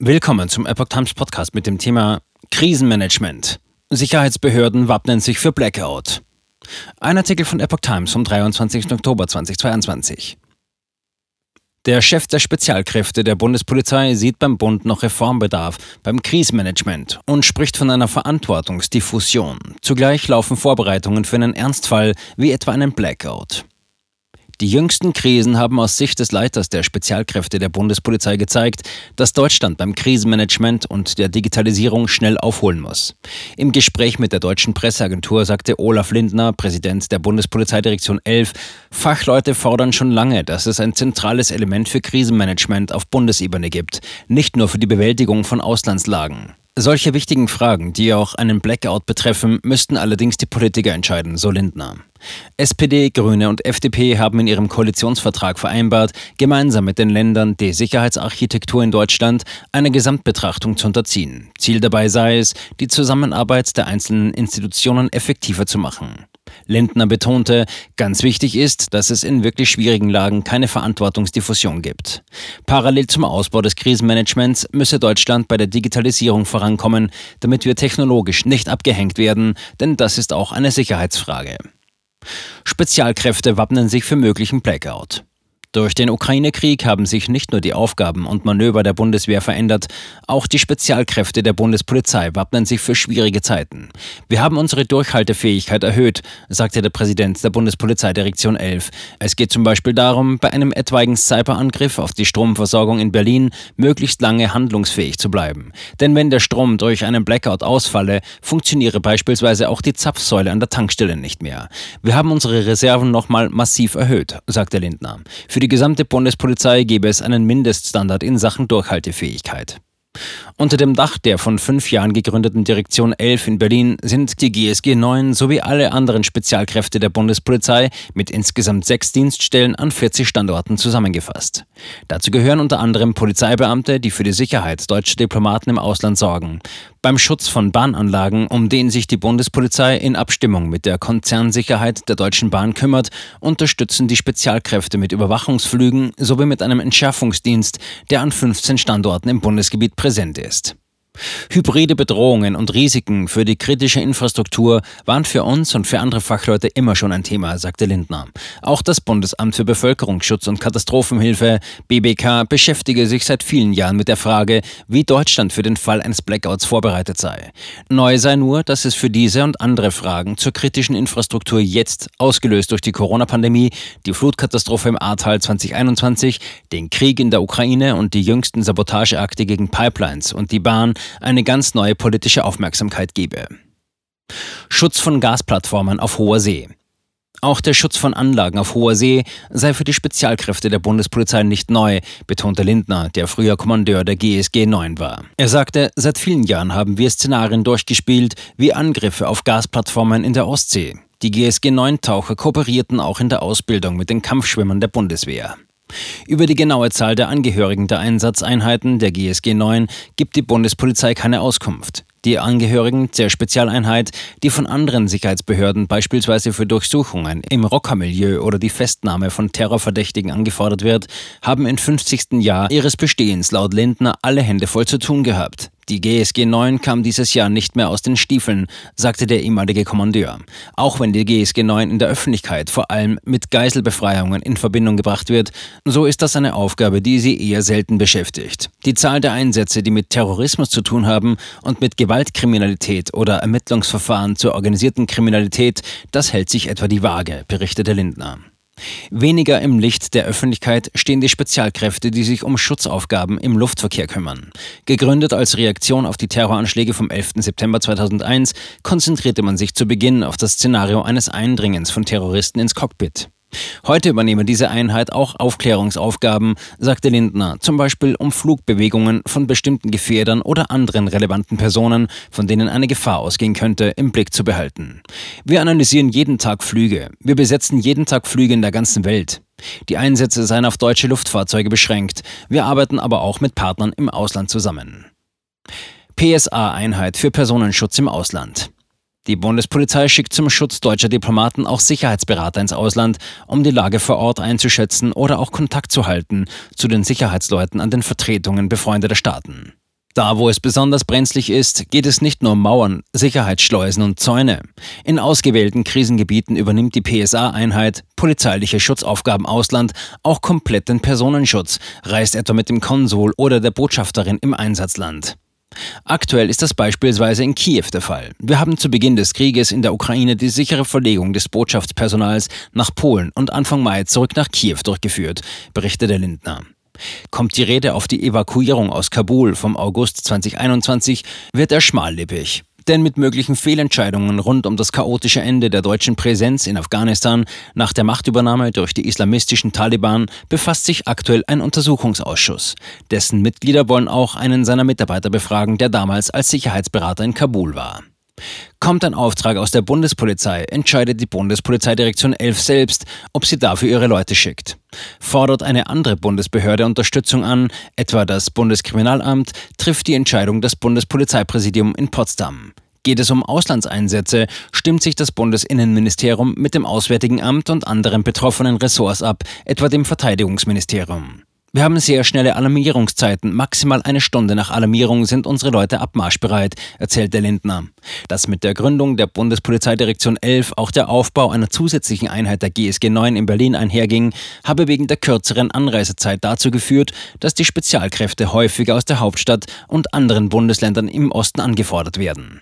Willkommen zum Epoch Times Podcast mit dem Thema Krisenmanagement. Sicherheitsbehörden wappnen sich für Blackout. Ein Artikel von Epoch Times vom 23. Oktober 2022. Der Chef der Spezialkräfte der Bundespolizei sieht beim Bund noch Reformbedarf beim Krisenmanagement und spricht von einer Verantwortungsdiffusion. Zugleich laufen Vorbereitungen für einen Ernstfall wie etwa einen Blackout. Die jüngsten Krisen haben aus Sicht des Leiters der Spezialkräfte der Bundespolizei gezeigt, dass Deutschland beim Krisenmanagement und der Digitalisierung schnell aufholen muss. Im Gespräch mit der deutschen Presseagentur sagte Olaf Lindner, Präsident der Bundespolizeidirektion 11, Fachleute fordern schon lange, dass es ein zentrales Element für Krisenmanagement auf Bundesebene gibt, nicht nur für die Bewältigung von Auslandslagen. Solche wichtigen Fragen, die auch einen Blackout betreffen, müssten allerdings die Politiker entscheiden, so Lindner. SPD, Grüne und FDP haben in ihrem Koalitionsvertrag vereinbart, gemeinsam mit den Ländern die Sicherheitsarchitektur in Deutschland einer Gesamtbetrachtung zu unterziehen. Ziel dabei sei es, die Zusammenarbeit der einzelnen Institutionen effektiver zu machen. Lindner betonte, ganz wichtig ist, dass es in wirklich schwierigen Lagen keine Verantwortungsdiffusion gibt. Parallel zum Ausbau des Krisenmanagements müsse Deutschland bei der Digitalisierung vorankommen, damit wir technologisch nicht abgehängt werden, denn das ist auch eine Sicherheitsfrage. Spezialkräfte wappnen sich für möglichen Blackout. Durch den Ukraine-Krieg haben sich nicht nur die Aufgaben und Manöver der Bundeswehr verändert, auch die Spezialkräfte der Bundespolizei wappnen sich für schwierige Zeiten. Wir haben unsere Durchhaltefähigkeit erhöht, sagte der Präsident der Bundespolizeidirektion 11. Es geht zum Beispiel darum, bei einem etwaigen Cyberangriff auf die Stromversorgung in Berlin möglichst lange handlungsfähig zu bleiben. Denn wenn der Strom durch einen Blackout ausfalle, funktioniere beispielsweise auch die Zapfsäule an der Tankstelle nicht mehr. Wir haben unsere Reserven nochmal massiv erhöht, sagte Lindner. Für die gesamte Bundespolizei gäbe es einen Mindeststandard in Sachen Durchhaltefähigkeit. Unter dem Dach der von fünf Jahren gegründeten Direktion 11 in Berlin sind die GSG 9 sowie alle anderen Spezialkräfte der Bundespolizei mit insgesamt sechs Dienststellen an 40 Standorten zusammengefasst. Dazu gehören unter anderem Polizeibeamte, die für die Sicherheit deutscher Diplomaten im Ausland sorgen, beim Schutz von Bahnanlagen, um den sich die Bundespolizei in Abstimmung mit der Konzernsicherheit der Deutschen Bahn kümmert, unterstützen die Spezialkräfte mit Überwachungsflügen sowie mit einem Entschärfungsdienst, der an 15 Standorten im Bundesgebiet präsent ist. Hybride Bedrohungen und Risiken für die kritische Infrastruktur waren für uns und für andere Fachleute immer schon ein Thema, sagte Lindner. Auch das Bundesamt für Bevölkerungsschutz und Katastrophenhilfe, BBK, beschäftige sich seit vielen Jahren mit der Frage, wie Deutschland für den Fall eines Blackouts vorbereitet sei. Neu sei nur, dass es für diese und andere Fragen zur kritischen Infrastruktur jetzt, ausgelöst durch die Corona-Pandemie, die Flutkatastrophe im Ahrtal 2021, den Krieg in der Ukraine und die jüngsten Sabotageakte gegen Pipelines und die Bahn eine ganz neue politische Aufmerksamkeit gebe. Schutz von Gasplattformen auf hoher See. Auch der Schutz von Anlagen auf hoher See sei für die Spezialkräfte der Bundespolizei nicht neu, betonte Lindner, der früher Kommandeur der GSG 9 war. Er sagte, seit vielen Jahren haben wir Szenarien durchgespielt, wie Angriffe auf Gasplattformen in der Ostsee. Die GSG 9-Taucher kooperierten auch in der Ausbildung mit den Kampfschwimmern der Bundeswehr. Über die genaue Zahl der Angehörigen der Einsatzeinheiten der GSG 9 gibt die Bundespolizei keine Auskunft. Die Angehörigen der Spezialeinheit, die von anderen Sicherheitsbehörden beispielsweise für Durchsuchungen im Rockermilieu oder die Festnahme von Terrorverdächtigen angefordert wird, haben im 50. Jahr ihres Bestehens laut Lindner alle Hände voll zu tun gehabt. Die GSG 9 kam dieses Jahr nicht mehr aus den Stiefeln, sagte der ehemalige Kommandeur. Auch wenn die GSG 9 in der Öffentlichkeit vor allem mit Geiselbefreiungen in Verbindung gebracht wird, so ist das eine Aufgabe, die sie eher selten beschäftigt. Die Zahl der Einsätze, die mit Terrorismus zu tun haben und mit Gewaltkriminalität oder Ermittlungsverfahren zur organisierten Kriminalität, das hält sich etwa die Waage, berichtete Lindner. Weniger im Licht der Öffentlichkeit stehen die Spezialkräfte, die sich um Schutzaufgaben im Luftverkehr kümmern. Gegründet als Reaktion auf die Terroranschläge vom 11. September 2001, konzentrierte man sich zu Beginn auf das Szenario eines Eindringens von Terroristen ins Cockpit. Heute übernehme diese Einheit auch Aufklärungsaufgaben, sagte Lindner, zum Beispiel um Flugbewegungen von bestimmten Gefährdern oder anderen relevanten Personen, von denen eine Gefahr ausgehen könnte, im Blick zu behalten. Wir analysieren jeden Tag Flüge. Wir besetzen jeden Tag Flüge in der ganzen Welt. Die Einsätze seien auf deutsche Luftfahrzeuge beschränkt. Wir arbeiten aber auch mit Partnern im Ausland zusammen. PSA-Einheit für Personenschutz im Ausland. Die Bundespolizei schickt zum Schutz deutscher Diplomaten auch Sicherheitsberater ins Ausland, um die Lage vor Ort einzuschätzen oder auch Kontakt zu halten zu den Sicherheitsleuten an den Vertretungen befreundeter Staaten. Da, wo es besonders brenzlig ist, geht es nicht nur um Mauern, Sicherheitsschleusen und Zäune. In ausgewählten Krisengebieten übernimmt die PSA-Einheit polizeiliche Schutzaufgaben Ausland auch kompletten Personenschutz, reist etwa mit dem Konsul oder der Botschafterin im Einsatzland. Aktuell ist das beispielsweise in Kiew der Fall. Wir haben zu Beginn des Krieges in der Ukraine die sichere Verlegung des Botschaftspersonals nach Polen und Anfang Mai zurück nach Kiew durchgeführt, berichtete Lindner. Kommt die Rede auf die Evakuierung aus Kabul vom August 2021, wird er schmallippig. Denn mit möglichen Fehlentscheidungen rund um das chaotische Ende der deutschen Präsenz in Afghanistan nach der Machtübernahme durch die islamistischen Taliban befasst sich aktuell ein Untersuchungsausschuss. Dessen Mitglieder wollen auch einen seiner Mitarbeiter befragen, der damals als Sicherheitsberater in Kabul war. Kommt ein Auftrag aus der Bundespolizei, entscheidet die Bundespolizeidirektion 11 selbst, ob sie dafür ihre Leute schickt. Fordert eine andere Bundesbehörde Unterstützung an, etwa das Bundeskriminalamt, trifft die Entscheidung das Bundespolizeipräsidium in Potsdam. Geht es um Auslandseinsätze, stimmt sich das Bundesinnenministerium mit dem Auswärtigen Amt und anderen betroffenen Ressorts ab, etwa dem Verteidigungsministerium. Wir haben sehr schnelle Alarmierungszeiten. Maximal eine Stunde nach Alarmierung sind unsere Leute abmarschbereit, erzählt der Lindner. Dass mit der Gründung der Bundespolizeidirektion 11 auch der Aufbau einer zusätzlichen Einheit der GSG 9 in Berlin einherging, habe wegen der kürzeren Anreisezeit dazu geführt, dass die Spezialkräfte häufiger aus der Hauptstadt und anderen Bundesländern im Osten angefordert werden.